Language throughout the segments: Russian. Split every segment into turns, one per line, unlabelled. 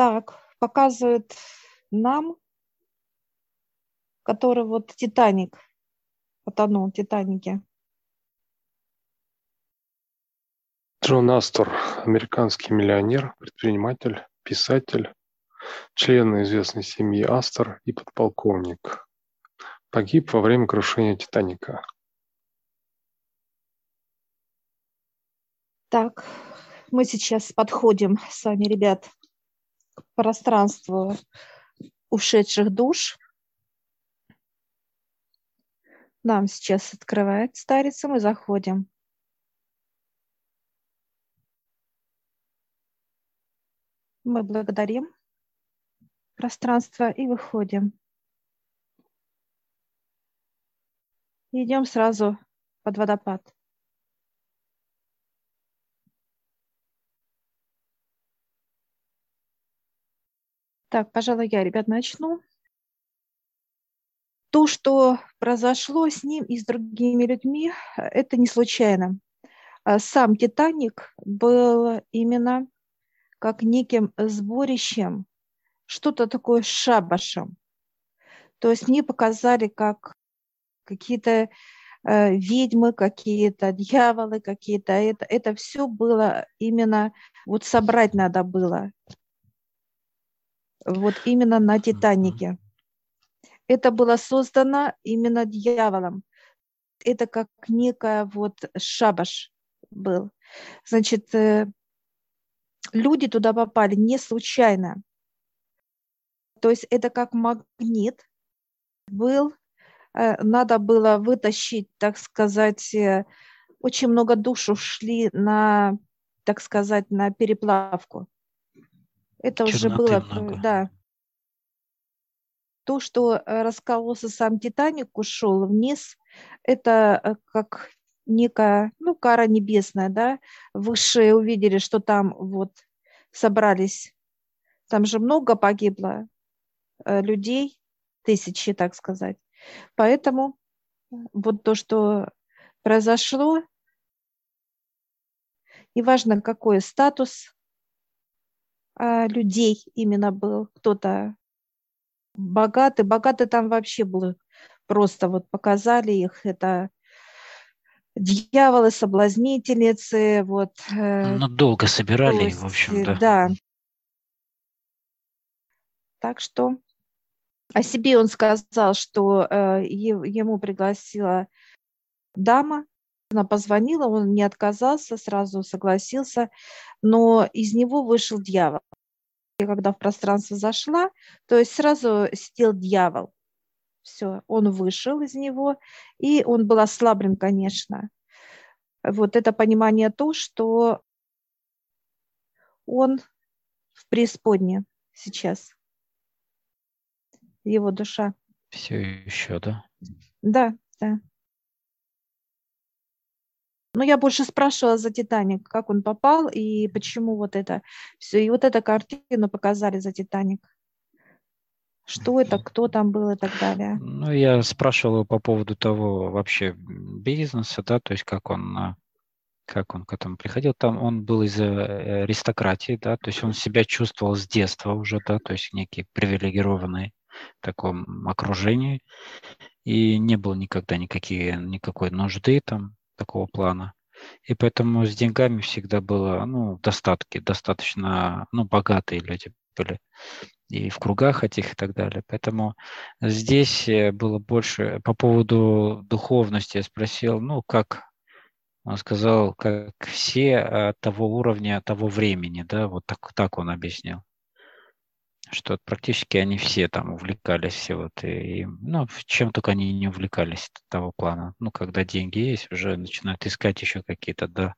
Так, показывает нам, который вот Титаник потонул в Титанике.
Джон Астор, американский миллионер, предприниматель, писатель, член известной семьи Астор и подполковник. Погиб во время крушения Титаника.
Так, мы сейчас подходим с вами, ребят, к пространству ушедших душ. Нам сейчас открывает старица, мы заходим. Мы благодарим пространство и выходим. идем сразу под водопад. Так, пожалуй, я, ребят, начну. То, что произошло с ним и с другими людьми, это не случайно. А сам «Титаник» был именно как неким сборищем, что-то такое шабашем. То есть мне показали как какие-то э, ведьмы, какие-то дьяволы, какие-то это, это все было именно вот собрать надо было вот именно на Титанике. Это было создано именно дьяволом. Это как некая вот шабаш был. Значит, э, люди туда попали не случайно. То есть это как магнит был, э, надо было вытащить, так сказать, э, очень много душ ушли на, так сказать, на переплавку. Это уже было, много. да. То, что э, раскололся сам Титаник, ушел вниз, это э, как некая, ну, кара небесная, да, высшие увидели, что там вот собрались, там же много погибло э, людей, тысячи, так сказать. Поэтому вот то, что произошло, и важно, какой статус людей именно был. Кто-то богатый, богатый там вообще был, просто вот показали их, это дьяволы, соблазнительницы, вот.
Э, ну, долго собирали, есть, в общем, да.
Да. Так что о себе он сказал, что э, ему пригласила дама, она позвонила, он не отказался, сразу согласился, но из него вышел дьявол. Я когда в пространство зашла, то есть сразу сидел дьявол. Все, он вышел из него, и он был ослаблен, конечно. Вот это понимание то, что он в преисподне сейчас, его душа.
Все еще, да?
Да, да. Но я больше спрашивала за «Титаник», как он попал и почему вот это все. И вот эту картину показали за «Титаник». Что это, кто там был и так далее.
Ну, я спрашивал по поводу того вообще бизнеса, да, то есть как он как он к этому приходил. Там он был из э, аристократии, да, то есть он себя чувствовал с детства уже, да, то есть некий привилегированный в таком окружении. И не было никогда никакие, никакой нужды там такого плана. И поэтому с деньгами всегда было, ну, достатки, достаточно, ну, богатые люди были и в кругах этих и так далее. Поэтому здесь э, было больше по поводу духовности. Я спросил, ну, как он сказал, как все а, того уровня, того времени, да, вот так, так он объяснил что практически они все там увлекались все вот и, ну, чем только они не увлекались того плана. Ну, когда деньги есть, уже начинают искать еще какие-то, да,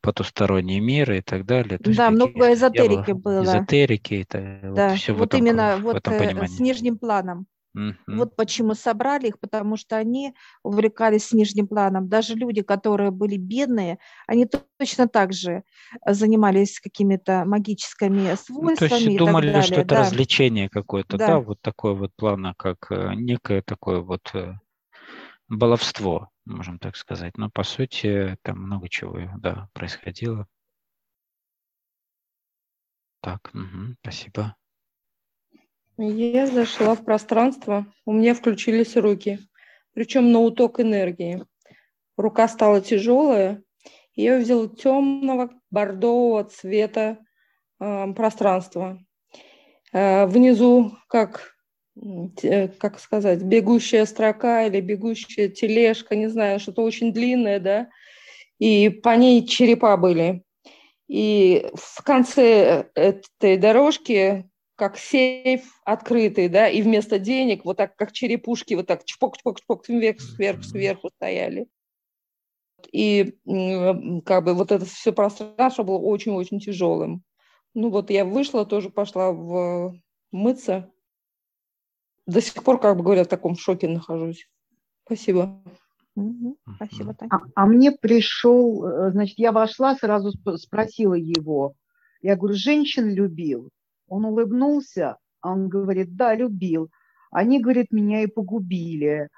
потусторонние миры и так далее.
То да, много эзотерики было.
Эзотерики, это
да. вот все вот в этом, именно в вот этом э, с нижним планом. Mm-hmm. Вот почему собрали их, потому что они увлекались нижним планом. Даже люди, которые были бедные, они точно так же э, занимались какими-то магическими свойствами. Ну, то есть
думали, что это да. развлечение какое-то, да. да, вот такое вот плана, как э, некое такое вот э, баловство, можем так сказать. Но по сути там много чего, да, происходило. Так, угу, спасибо.
Я зашла в пространство, у меня включились руки, причем на уток энергии. Рука стала тяжелая, и я увидела темного бордового цвета э, пространства. Э, внизу, как, э, как сказать, бегущая строка или бегущая тележка, не знаю, что-то очень длинное, да, и по ней черепа были. И в конце этой дорожки как сейф открытый, да, и вместо денег вот так, как черепушки, вот так чпок-чпок-чпок вверх, сверху, сверху стояли. И как бы вот это все пространство было очень-очень тяжелым. Ну вот я вышла, тоже пошла в мыться. До сих пор, как бы говоря, в таком шоке нахожусь. Спасибо.
Угу. Спасибо,
Таня. А, а мне пришел, э, значит, я вошла, сразу спросила его. Я говорю, женщин любил? Он улыбнулся, а он говорит, да, любил. Они, говорит, меня и погубили.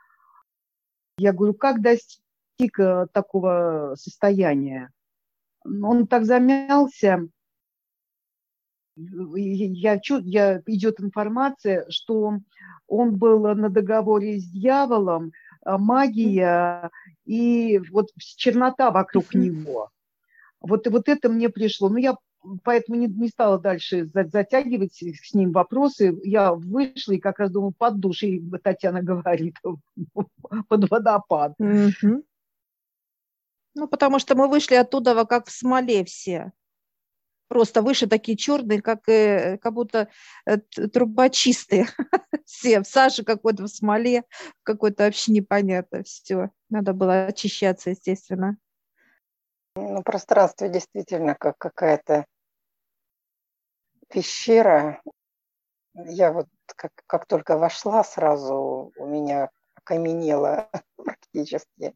Я говорю, как достиг э, такого состояния? Он так замялся. Я, я, идет информация, что он был на договоре с дьяволом, а магия и вот чернота вокруг него. Вот, вот это мне пришло. Ну, я поэтому не, не стала дальше затягивать с ним вопросы. Я вышла и как раз думаю, под душ, и Татьяна говорит, под водопад.
Ну, потому что мы вышли оттуда как в смоле все. Просто выше такие черные, как, э, как будто э, трубочистые. все в саже какой-то, в смоле, какой-то вообще непонятно все. Надо было очищаться, естественно.
Ну, пространство действительно как какая-то пещера. Я вот как, как только вошла, сразу у меня окаменело практически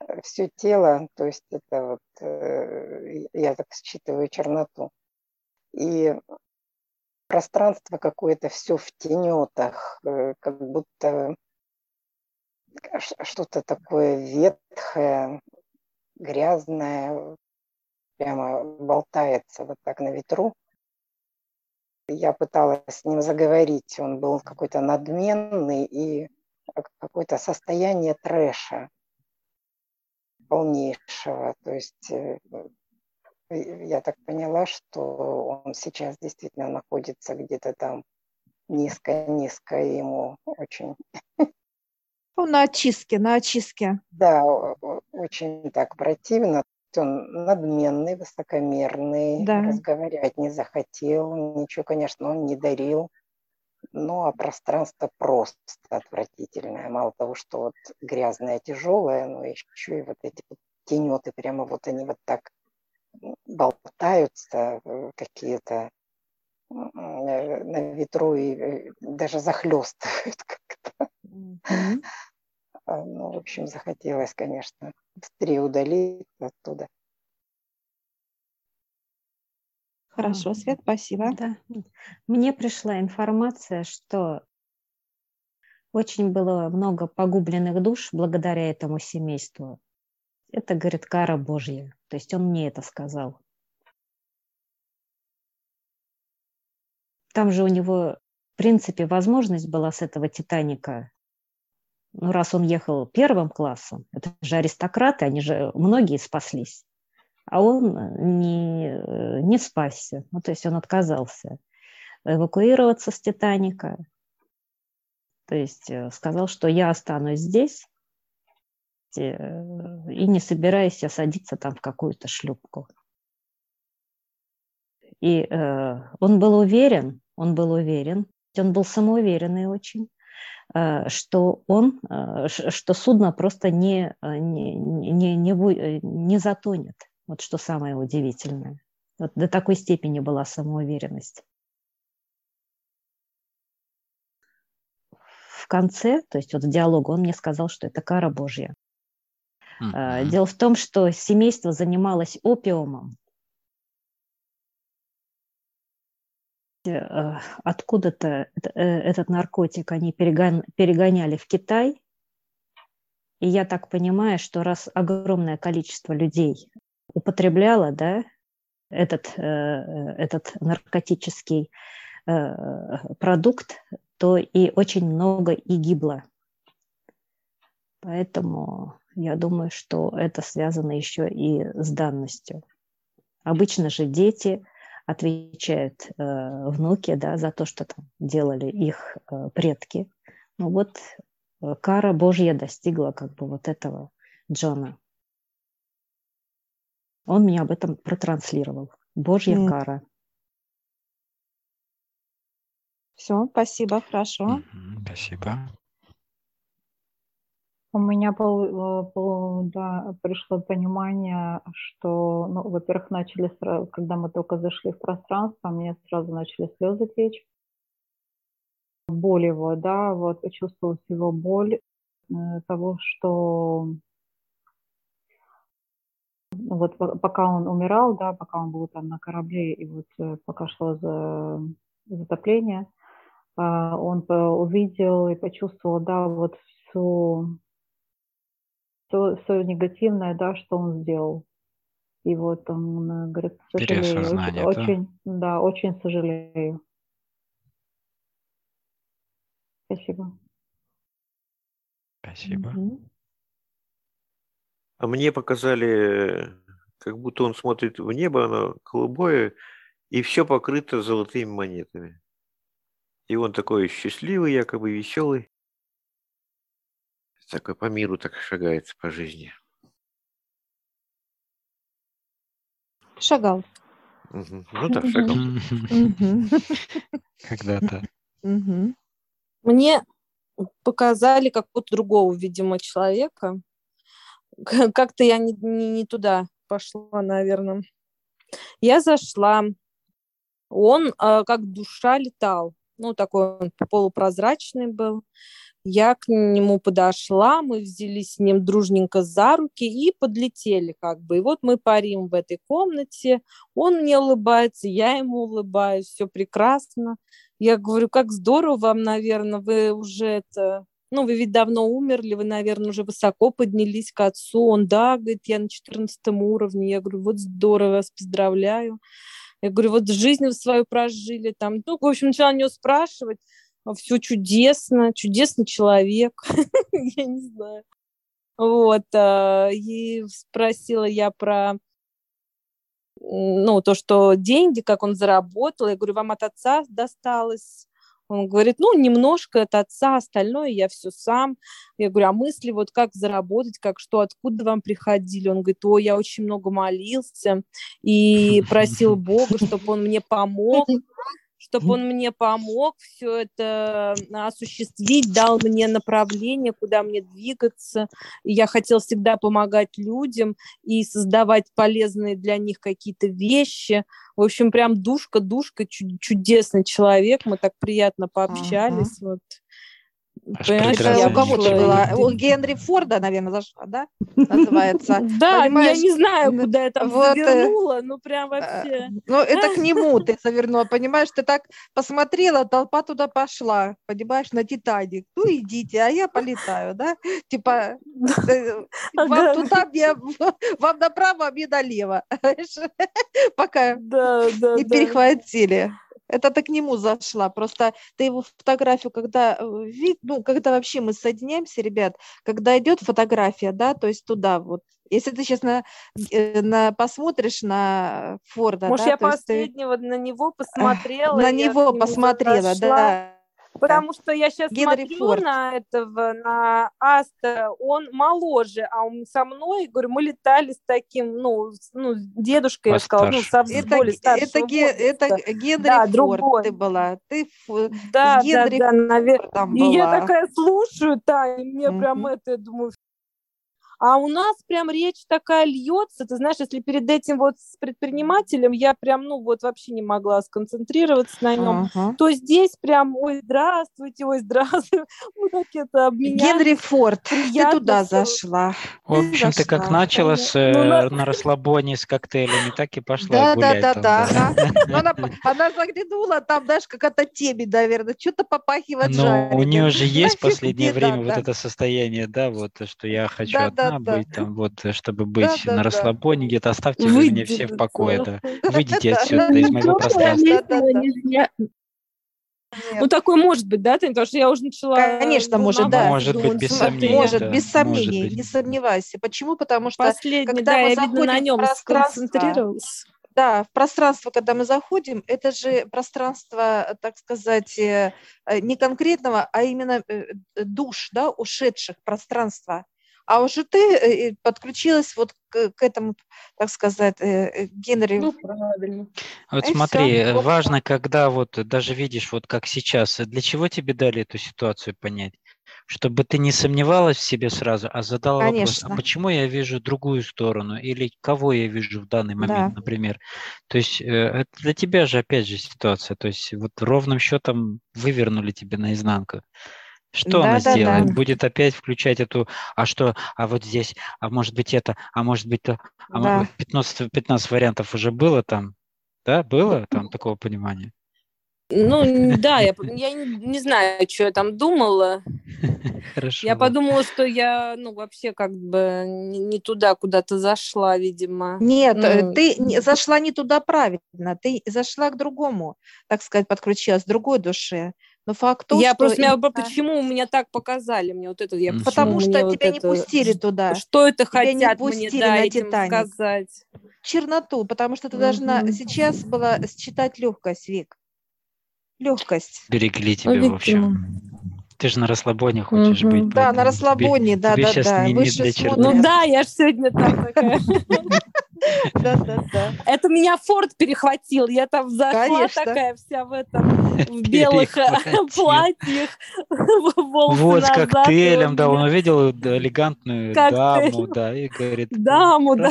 э, все тело. То есть это вот, э, я так считываю черноту. И пространство какое-то все в тенетах, э, как будто что-то такое ветхое, грязное, прямо болтается вот так на ветру. Я пыталась с ним заговорить, он был какой-то надменный и какое-то состояние трэша полнейшего. То есть э, я так поняла, что он сейчас действительно находится где-то там низко-низко, ему очень...
Ну, на очистке, на очистке.
Да, очень так противно. Он надменный, высокомерный, да. разговаривать не захотел, ничего, конечно, он не дарил. Ну, а пространство просто отвратительное. Мало того, что вот грязное, тяжелое, но еще и вот эти тенеты, прямо вот они вот так болтаются э, какие-то э, на ветру и э, даже захлестывают как-то. Mm-hmm. Ну, в общем, захотелось, конечно, быстрее удалить оттуда.
Хорошо, Свет, спасибо.
Да. Мне пришла информация, что очень было много погубленных душ благодаря этому семейству. Это, говорит, кара Божья. То есть он мне это сказал. Там же у него, в принципе, возможность была с этого Титаника. Ну, раз он ехал первым классом, это же аристократы, они же многие спаслись. А он не, не спасся. Ну, то есть он отказался эвакуироваться с Титаника. То есть э, сказал, что я останусь здесь, Э, и не собираюсь я садиться там в какую-то шлюпку. И э, он был уверен, он был уверен, он был самоуверенный очень, э, что он, э, что судно просто не, э, не, не, не, э, не затонет. Вот что самое удивительное. Вот до такой степени была самоуверенность. В конце, то есть вот в диалогу он мне сказал, что это кара Божья. Mm-hmm. Дело в том, что семейство занималось опиумом. Откуда-то э, этот наркотик они перегоняли в Китай. И я так понимаю, что раз огромное количество людей употребляло да, этот, этот наркотический продукт, то и очень много и гибло. Поэтому я думаю, что это связано еще и с данностью. Обычно же дети отвечают э, внуки да, за то, что там делали их э, предки. Ну вот э, кара Божья достигла как бы вот этого Джона. Он меня об этом протранслировал. Божья mm. кара.
Все, спасибо, хорошо.
Спасибо.
У меня пол, пол, да, пришло понимание, что, ну, во-первых, начали, сразу, когда мы только зашли в пространство, мне сразу начали слезы течь. Боль его, да, вот почувствовалась его боль э, того, что вот пока он умирал, да, пока он был там на корабле, и вот э, пока шло за затопление, а, он увидел и почувствовал, да, вот всю все, все негативное, да, что он сделал. И вот он э, говорит, сожалею, очень, да? очень, да, очень сожалею. Спасибо.
Спасибо.
А мне показали, как будто он смотрит в небо, оно голубое, и все покрыто золотыми монетами. И он такой счастливый, якобы веселый такой по миру так шагает по жизни.
Шагал.
Угу. Ну да, шагал.
Когда-то.
Мне показали какого-то другого, видимо, человека. Как-то я не, не, не туда пошла, наверное. Я зашла. Он э, как душа летал. Ну, такой он полупрозрачный был. Я к нему подошла, мы взялись с ним дружненько за руки и подлетели как бы. И вот мы парим в этой комнате, он мне улыбается, я ему улыбаюсь, все прекрасно. Я говорю, как здорово вам, наверное, вы уже это... Ну, вы ведь давно умерли, вы, наверное, уже высоко поднялись к отцу. Он, да, говорит, я на 14 уровне. Я говорю, вот здорово, вас поздравляю. Я говорю, вот жизнь свою прожили там. Ну, в общем, начала него спрашивать все чудесно, чудесный человек, я не знаю. Вот, а, и спросила я про ну, то, что деньги, как он заработал. Я говорю, вам от отца досталось? Он говорит, ну, немножко от отца, остальное я все сам. Я говорю, а мысли вот как заработать, как что, откуда вам приходили? Он говорит, о, я очень много молился и просил Бога, чтобы он мне помог чтобы он мне помог все это осуществить, дал мне направление, куда мне двигаться. И я хотел всегда помогать людям и создавать полезные для них какие-то вещи. В общем, прям душка-душка, чудесный человек. Мы так приятно пообщались. Uh-huh. Вот.
Понимаешь, у кого ты была? У Генри Форда, наверное, зашла, да? Называется.
Да, я не знаю, куда я там э, завернула, ну прям э, вообще.
Ну, это к нему ты завернула, понимаешь? Ты так посмотрела, толпа туда пошла, понимаешь, на Титаник. Ну, идите, а я полетаю, да? Типа, э, вам туда, вам направо, а мне налево. Пока не перехватили. Это ты к нему зашла. Просто ты его фотографию, когда э, вид, ну, когда вообще мы соединяемся, ребят, когда идет фотография, да, то есть туда вот. Если ты сейчас на, э, на посмотришь на Форда,
Может,
да,
я последнего ты... на него посмотрела.
На него посмотрела, да.
Потому что я сейчас Генри смотрю Форд. на этого, на Аста, он моложе, а он со мной, говорю, мы летали с таким, ну, ну дедушкой, я сказала, ну, со
это, это, это Генри да, Форд другой. ты была. Ты
да, Генри да, да, наверное. И я такая слушаю, да, и мне mm-hmm. прям это, я думаю, а у нас прям речь такая льется. Ты знаешь, если перед этим вот с предпринимателем я прям, ну вот вообще не могла сконцентрироваться на нем, uh-huh. то здесь прям, ой, здравствуйте, ой, здравствуйте. Вот так это обменялись.
Генри Форд, ты туда зашла.
В общем, ты как начала с, ну, на... на расслабоне с коктейлями, так и пошла да, гулять.
Да, да, да. да. Она, она заглянула, там, знаешь, какая-то темень, наверное, что-то попахивает
Ну, у нее же есть последнее время вот это состояние, да, вот, что я хочу одна, должна
да.
быть, там вот, э, чтобы быть
Да, да,
на
да.
расслабоне где-то, оставьте вы меня все в покое, да. Выйдите
Да,
отсюда,
да,
из моего пространства.
Я-
Нет.
Ну, такое может быть, да, Тань? Потому что я уже начала
Конечно, может, да.
Может быть, без сомнений,
Может,
да,
без
может
сомнений,
быть.
не сомневайся. Почему? Потому что
Последний,
когда
да,
мы
я, видно, на нем сконцентрировалась.
Да, в пространство, когда мы заходим, это же пространство, так сказать, э, э, не конкретного, а именно э, э, душ, да, ушедших пространства. А уже ты э, подключилась вот к, к этому, так сказать, э, э, Генри.
Ну, правильно.
Вот
И
смотри, э,
общем.
важно, когда вот даже видишь, вот как сейчас, для чего тебе дали эту ситуацию понять? Чтобы ты не сомневалась в себе сразу, а задала вопрос, а
Конечно.
почему я вижу другую сторону или кого я вижу в данный момент,
Да.
например. То есть это для тебя же опять же ситуация, то есть вот ровным счетом вывернули тебе наизнанку. Что она
Да-да-да.
сделает? Будет опять включать эту, а что, а вот здесь, а может быть это, а может быть то, а
Да.
15, 15 вариантов уже было там, да, было там такого понимания?
Ну, да, я, я не, знаю, что я там думала.
Хорошо.
Я подумала, что я, ну, вообще как бы не, не туда куда-то зашла, видимо.
Нет, э,
Ну,
ты не- зашла не туда правильно, ты зашла к другому, так сказать, подключилась, к другой душе. Но факт то,
я
что
просто, меня, почему меня так показали, мне вот это, я,
Мгм.
потому
почему
что
мне вот
тебя не
это-
пустили туда,
Что это
Тебя не
хотят мне,
пустили
да,
на
этим
«Титаник».
сказать?
черноту, потому что ты должна
Мгм.
сейчас была считать легкость, Вик. Легкость.
Берегли тебя, в
видимо.
общем. Ты же на расслабоне хочешь
Мгм.
быть.
Да, на
поэтому тебе-
расслабоне, да,
тебе
да, да.
не- не
Выше
для.
Ну да, я же сегодня там такая.
Да, да, да.
Это меня Форд перехватил. Я там зашла
Конечно.
такая вся в этом, в белых э, платьях,
Вот с коктейлем, да, он увидел элегантную даму, да, и говорит,
Даму, да.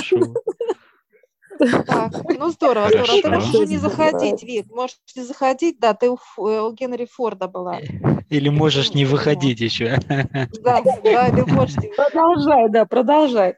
Так, ну здорово, здорово. Ты можешь не заходить, Вик, можешь не заходить, да, ты у, э, у Генри Форда была.
Или можешь не выходить еще.
Да, да, или можешь не-
Продолжай, да, продолжай.